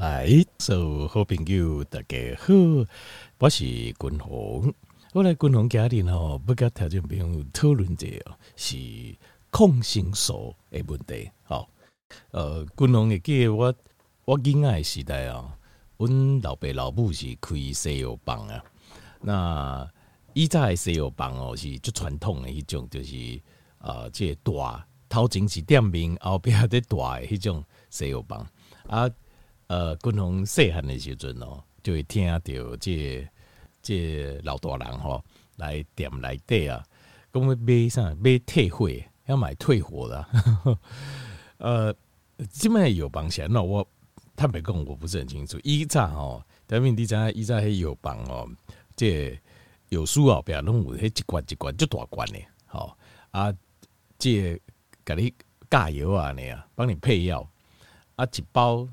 来，所有好朋友大家好，我是君宏。我来君宏家里吼，不跟条件朋友讨论者是抗生素的问题。好，呃，君宏会记得我我囡仔时代啊，阮老爸老母是开西药房啊。那以前的西药房哦，是最传统的迄种，就是啊，这个大头前是店面，后壁在大的迄种西药房啊。呃，君宏细汉的时阵哦，就会听到这这老大人吼来店内底啊，讲要买啥买退货，要买退货的。呃，基本上有帮闲，那我坦白讲，我不是很清楚。以前吼，台面底下以前还有帮哦，这有书后边拢有迄一罐一罐就大罐的，吼啊，这给你加油啊，你啊，帮你配药啊，一包。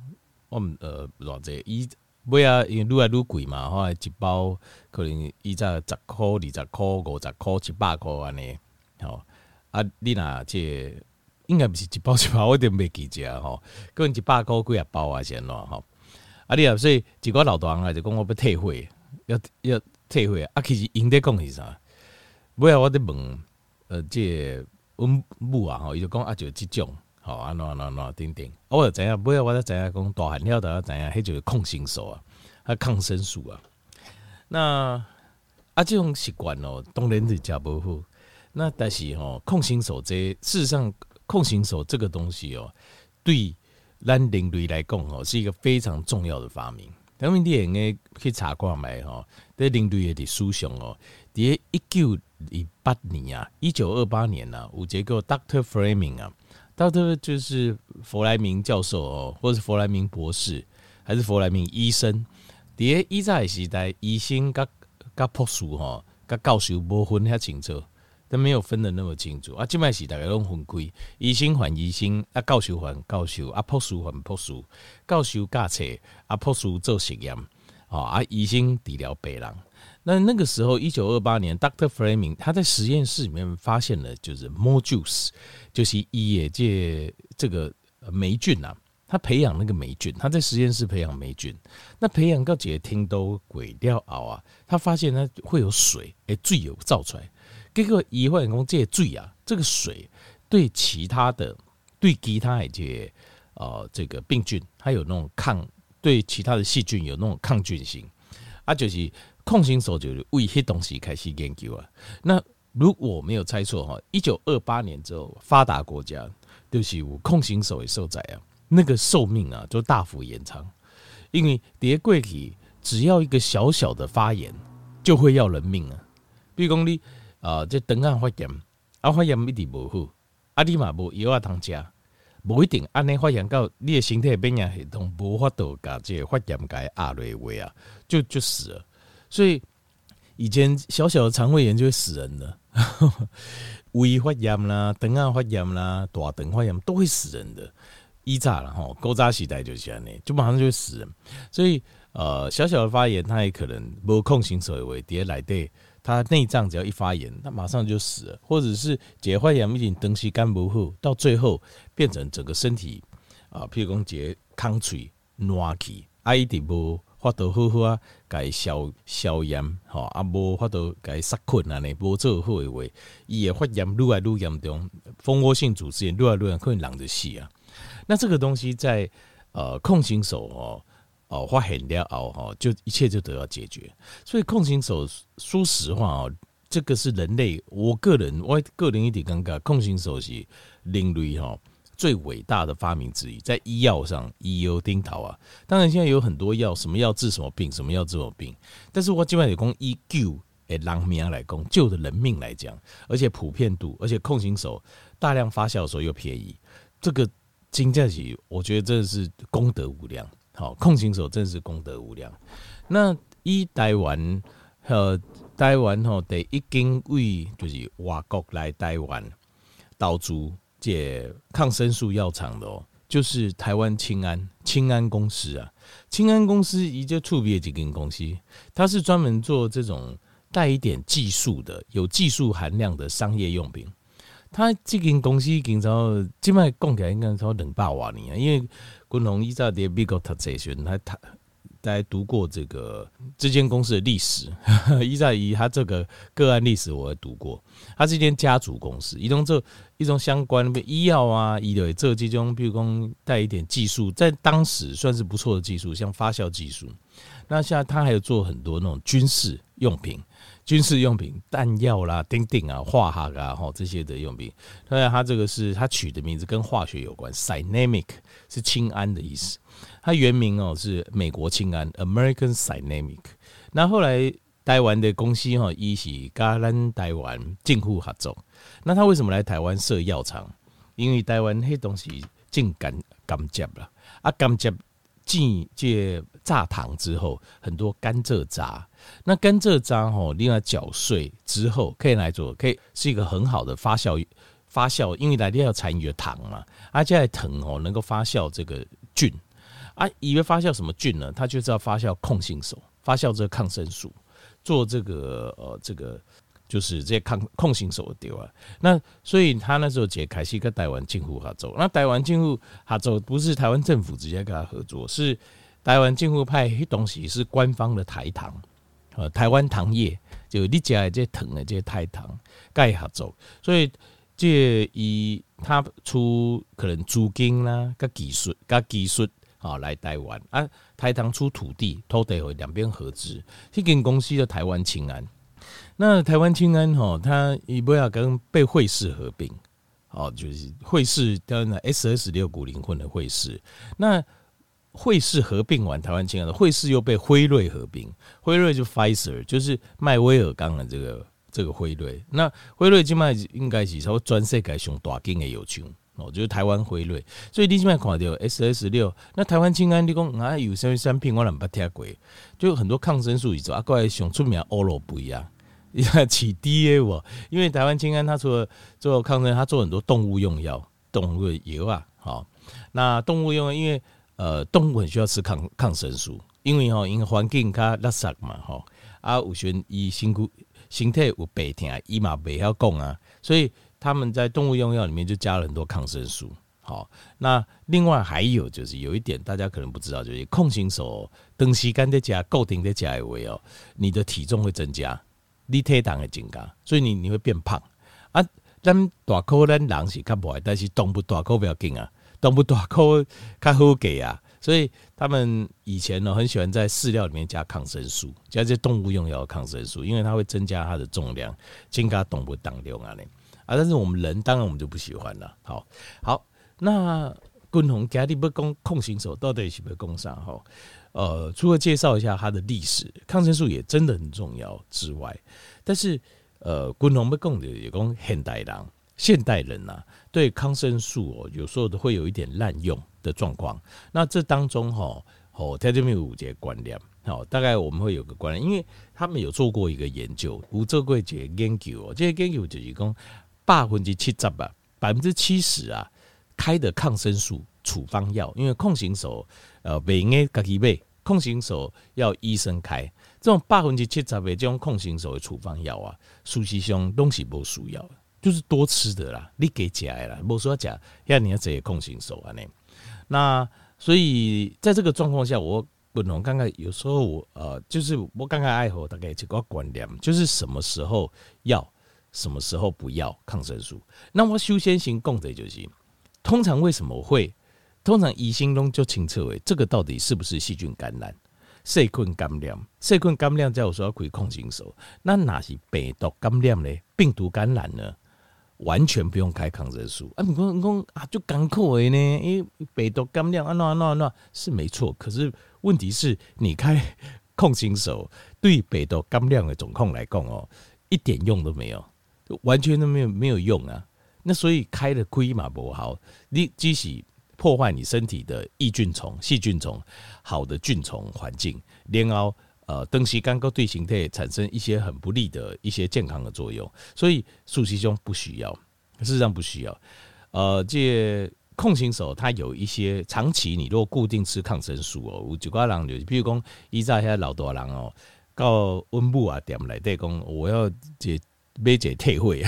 我们呃，偌济伊买啊，因为愈来愈贵嘛，吼，一包可能以前十箍、二十箍、五十箍、一百箍安尼，吼啊，你若这个、应该不是一包一包，我点袂记者吼，可能一百箍几啊包啊先咯，吼啊，你啊，所以一个老大人啊就讲我要退货，要要退货啊，其实因在讲是啥？尾啊，我伫问呃，这阮母啊，吼，伊就讲啊，就即种。好啊，喏喏喏，等等，我就知影，不要我就知影，讲大汉了，大家知影，迄就是抗生素啊，啊抗生素啊。那啊，这种习惯哦，当然是真不好。那但是吼，抗生素这事实上，抗生素这个东西哦，对咱人类来讲哦，是一个非常重要的发明。因为你应该去查看觅吼，对人类的思想哦，伫一九二八年啊，一九二八年啊，有一个 Doctor Fleming 啊。到这就是弗莱明教授哦，或是弗莱明博士，还是弗莱明医生？伫个以前时代，医生甲甲博士吼，甲教授无分遐清楚，都没有分得那么清楚啊。即摆时代拢分开，医生还医生，啊教授还教授，啊博士还博士，教授教册，啊博士做实验，啊医生治疗病人。那那个时候，一九二八年，Dr. Fleming 他在实验室里面发现了，就是 more juice，就是野界这个霉菌啊，他培养那个霉菌，他在实验室培养霉菌，那培养到几个听都鬼掉熬啊，他发现它会有水，哎，水有造出来，结果医化工这些水啊，这个水对其他的对其他一些呃这个病菌，它有那种抗，对其他的细菌有那种抗菌性，啊，就是。抗生素就是为迄东西开始研究啊。那如果没有猜错哈，一九二八年之后，发达国家就是有抗生素的受在啊，那个寿命啊就大幅延长。因为蝶桂体只要一个小小的发炎，就会要人命啊。比如讲你啊，这肠啊发炎，啊发炎一定无好，啊你嘛无药啊通食，无一定安尼发炎到你的身体免疫系统无法度甲这个发炎甲压落位啊，就就死了。所以以前小小的肠胃炎就会死人的，胃发炎啦、肠啊发炎啦、大肠发炎都会死人的。一炸了哈，高炸时代就是这样，就马上就会死人。所以呃，小小的发炎，它也可能无抗生素为叠来对，它内脏只要一发炎，它马上就死了，或者是结发炎，一点东西干不好，到最后变成整个身体啊，譬如讲结抗脆烂气，啊一点不。法度好好啊，该消消炎吼，啊无法度该杀菌啊，呢无做好诶话，伊会发炎愈来愈严重，蜂窝性组织炎愈来愈严重，可能人就死啊。那这个东西在呃抗生素哦哦发现了后吼，就一切就得到解决。所以抗生素说实话哦，这个是人类，我个人我个人一点感觉，抗生素是另类吼。最伟大的发明之一，在医药上，医药顶头啊。当然，现在有很多药，什么药治什么病，什么药治什么病。但是我基本上讲，以救诶人命来讲，救的人命来讲，而且普遍度，而且抗生素大量发酵的时候又便宜，这个经济起，我觉得真的是功德无量。好，抗生素真的是功德无量。那一台湾呃台湾吼，第一间为就是外国来台湾岛主。解抗生素药厂的哦，就是台湾清安清安公司啊。清安公司一就特别几间公司，它是专门做这种带一点技术的、有技术含量的商业用品。它这间公司经常基本上讲起来应该超两百万年啊，因为君鸿伊在在美国读哲学，他他。来读过这个这间公司的历史，一在一他这个个案历史，我也读过。他是一间家族公司，一种这一种相关的医药啊，医疗这其中，比如说带一点技术，在当时算是不错的技术，像发酵技术。那现在他还有做很多那种军事用品、军事用品、弹药啦、钉钉啊、化学啊，哈这些的用品。当然，他这个是他取的名字跟化学有关，Cynamic 是氢胺的意思。它原名哦是美国氢胺 American Cynamic，那后来台湾的公司哈一起跟咱台湾政府合作，那他为什么来台湾设药厂？因为台湾那东西进甘甘蔗了啊，甘蔗进这榨糖之后，很多甘蔗渣，那甘蔗渣哈另外搅碎之后可以来做，可以是一个很好的发酵发酵，因为来要残余的糖嘛，而且糖哦能够发酵这个菌。啊，以为发酵什么菌呢？他就是要发酵控性手，发酵这个抗生素，做这个呃，这个就是这些抗控性手的丢啊。那所以他那时候解开是跟台湾政府合作，那台湾政府合作不是台湾政府直接跟他合作，是台湾政府派迄东西是官方的台糖，呃，台湾糖业就你家的这糖的这台糖盖合作，所以这以他出可能租金啦，跟技术，跟技术。啊，来台湾啊，台糖出土地，土地会两边合资，迄间公司的台湾清安。那台湾清安吼，它伊不要跟被惠氏合并，哦，就是惠氏跟 S S 六股灵魂的惠氏。那惠氏合并完台湾清安的惠氏又被辉瑞合并，辉瑞就 Pfizer 就是麦威尔刚的这个这个辉瑞。那辉瑞今麦应该是说全世界上大金的药厂。哦，就是台湾辉瑞，所以你现在看到 S S 六，那台湾清安你讲啊有什么产品我俩不听过，就很多抗生素一种啊，过来想出名欧罗不一样，起 D A 我，因为台湾清安它除了做抗生，它做很多动物用药、动物油啊，好，那动物用，因为呃动物很需要吃抗抗生素，因为哈因为环境较垃圾嘛，吼啊有时伊身躯身体有病痛，伊嘛袂晓讲啊，所以。他们在动物用药里面就加了很多抗生素。好，那另外还有就是有一点大家可能不知道，就是控型手长时间在加固定在加一位哦，你的体重会增加，你体重会增加，所以你你会变胖啊。咱大口咱人是较不坏，但是动物大口不要紧啊，动物大口较好给啊。所以他们以前呢很喜欢在饲料里面加抗生素，加这些动物用药抗生素，因为它会增加它的重量，增加动物当量啊啊！但是我们人当然我们就不喜欢了。好，好，那君鸿家里不攻控型手到底是不是攻上？哈，呃，除了介绍一下它的历史，抗生素也真的很重要之外，但是呃，君鸿不攻的也讲现代人，现代人呐、啊，对抗生素哦，有时候都会有一点滥用的状况。那这当中哈，哦，在这边有五节观念，好，大概我们会有个观念，因为他们有做过一个研究，有做过一个研究哦，这个研究就是讲。百分之七十啊，百分之七十啊，开的抗生素处方药，因为控型手呃，不应该自己买，控型手要医生开。这种百分之七十的这种控型手的处方药啊，事实上东西不需要，就是多吃的啦，你给吃的啦，不说吃，要你要这些控型手啊，那所以在这个状况下，我不能刚刚有时候我呃，就是我刚刚爱好大概这个观念，就是什么时候要。什么时候不要抗生素？那我首先先讲的就是，通常为什么会？通常疑心中就清楚为这个到底是不是细菌感染、细菌感染？细菌感染叫我说要可以控型手，那哪是病毒感染呢？病毒感染呢？完全不用开抗生素啊！你说你说啊，就赶快呢？因为病毒感染啊，那那那是没错。可是问题是你开控型手，对病毒感染的总控来讲哦，一点用都没有。完全都没有没有用啊！那所以开了亏嘛不好，你即使破坏你身体的益菌虫、细菌虫、好的菌虫环境，然后呃，东西刚刚对形态产生一些很不利的一些健康的作用，所以素西中不需要，事实上不需要。呃，这控型手它有一些长期，你如果固定吃抗生素哦，有几挂人就比如讲，依在现在老多人哦，到温布啊点来对讲，我要这。没解退会，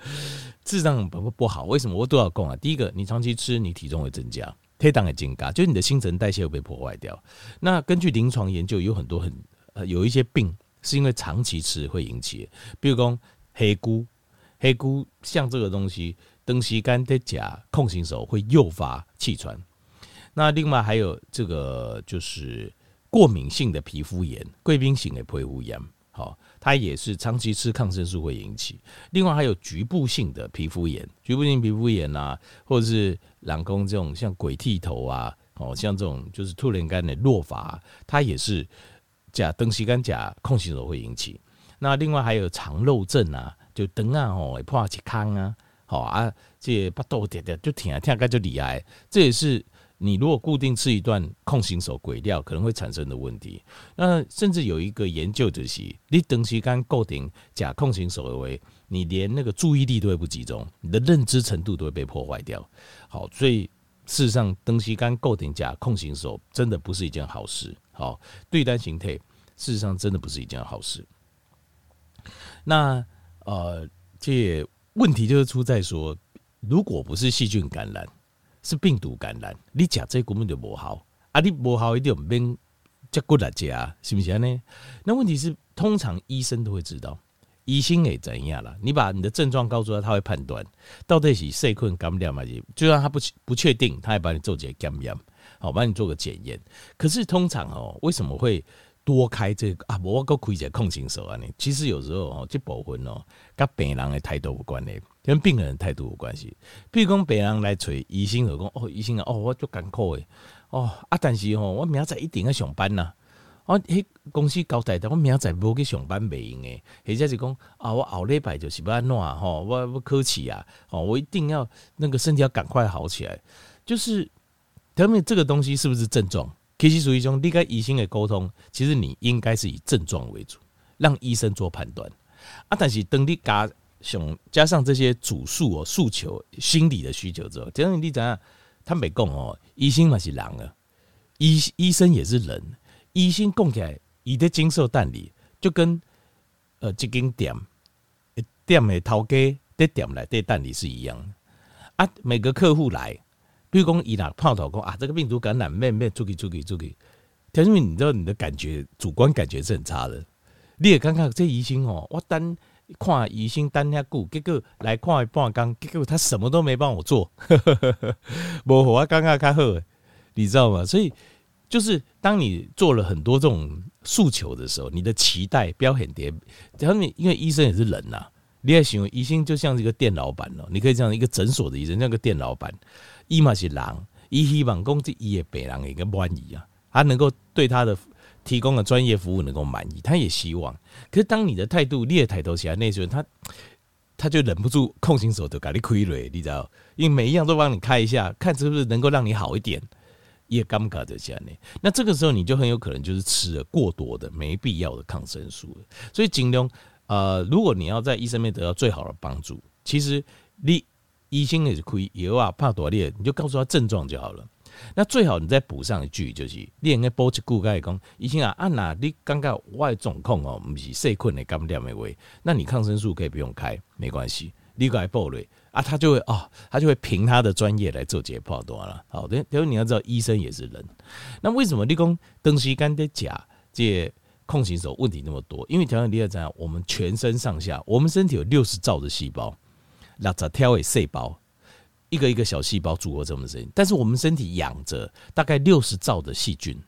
事实上不不好。为什么我都要讲啊？第一个，你长期吃，你体重会增加，体重会增加，就是你的新陈代谢会被破坏掉。那根据临床研究，有很多很有一些病是因为长期吃会引起，比如说黑菇，黑菇像这个东西，长时间在甲控型手会诱发气喘。那另外还有这个就是过敏性的皮肤炎，贵宾型的皮肤炎，好，它也是长期吃抗生素会引起。另外还有局部性的皮肤炎，局部性皮肤炎啊，或者是懒宫这种像鬼剃头啊，哦，像这种就是突然间的落发，它也是甲登西干甲控型手会引起。那另外还有肠漏症啊，就等啊吼会破起康啊，好啊，这巴肚点点就挺啊挺个就厉害，这也是。你如果固定吃一段控型手鬼料，可能会产生的问题。那甚至有一个研究就是，你长时间固定假控型手的为，你连那个注意力都会不集中，你的认知程度都会被破坏掉。好，所以事实上，长时间固定假控型手真的不是一件好事。好，对单形态，事实上真的不是一件好事。那呃，这问题就是出在说，如果不是细菌感染。是病毒感染，你吃这根本就不好啊！你不好一定免接过来吃，是不是呢？那问题是，通常医生都会知道，医生也怎样了？你把你的症状告诉他，他会判断到底是细菌感染嘛？就算他不不确定，他也帮你做检验，好，帮你做个检验。可是通常哦，为什么会多开这个啊？我够开这控型手啊？呢？其实有时候哦，这部分哦，跟病人的态度有关系。跟病人态度有关系，比如讲病人来找医生就讲哦，医生啊，哦，我足艰苦诶，哦啊，但是哦，我明仔一定要上班呐，哦，迄公司交代的，我明仔载无去上班袂用诶，或者是讲啊，我后礼拜就是要安怎吼，我要考试啊，哦，我一定要那个身体要赶快好起来，就是他们这个东西是不是症状？其实属于一种你跟医生的沟通，其实你应该是以症状为主，让医生做判断啊，但是等你加。想加上这些主诉哦，诉求、心理的需求之后，这样你怎样？他没讲哦，医生嘛是人啊，医医生也是人，医生讲起来，伊的经受担里就跟呃一间店店的头家的店来的担里是一样啊。每个客户来，比如讲伊那泡头讲啊，这个病毒感染，咩咩，出去出去出去，田俊明，你知道你的感觉，主观感觉是很差的。你也感觉这医生哦，我单。看医生等遐久，结果来看半工，结果他什么都没帮我做，无我刚刚较好，你知道吗？所以就是当你做了很多这种诉求的时候，你的期待不要很低。他们因为医生也是人呐、啊，你也行为医生就像是一个店老板哦，你可以这样一个诊所的医生，那个店老板，伊嘛是人，伊希望讲这伊的病人一个满意啊，他能够对他的。提供的专业服务能够满意，他也希望。可是当你的态度你也抬头起来，那时候他他就忍不住空心手就给你亏了，你知道？因为每一样都帮你开一下，看是不是能够让你好一点，也尴尬的下来呢。那这个时候你就很有可能就是吃了过多的没必要的抗生素。所以尽量呃，如果你要在医生面得到最好的帮助，其实你医生也是亏，有啊怕多裂，你就告诉他症状就好了。那最好你再补上一句，就是你应该补一句，该讲医生啊，啊那你刚刚我的状况哦，不是细菌的感染的话，那你抗生素可以不用开，没关系，你该补了啊，他就会哦，他就会凭他的专业来做解剖断了。好的，因为你要知道，医生也是人。那为什么你讲东西干的假，这控型手问题那么多？因为调整第二章，我们全身上下，我们身体有六十兆的细胞，六十条的细胞。一个一个小细胞组合这么深，但是我们身体养着大概六十兆的细菌，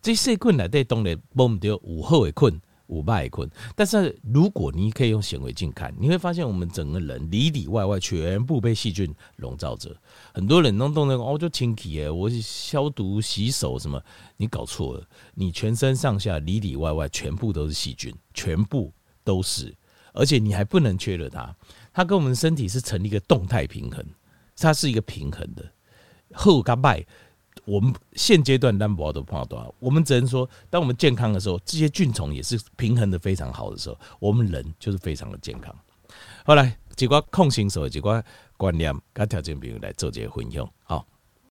这细菌来对动的不丢五后也困五败也困。但是如果你可以用显微镜看，你会发现我们整个人里里外外全部被细菌笼罩着。很多人弄动那个哦，就清体哎，我消毒洗手什么，你搞错了，你全身上下里里外外全部都是细菌，全部都是，而且你还不能缺了它，它跟我们身体是成立一个动态平衡。它是一个平衡的，后跟败，我们现阶段单薄的判断，我们只能说，当我们健康的时候，这些菌虫也是平衡的非常好的时候，我们人就是非常的健康。后来，几个控型手，几个观念跟条件，比如来做这些分享，好。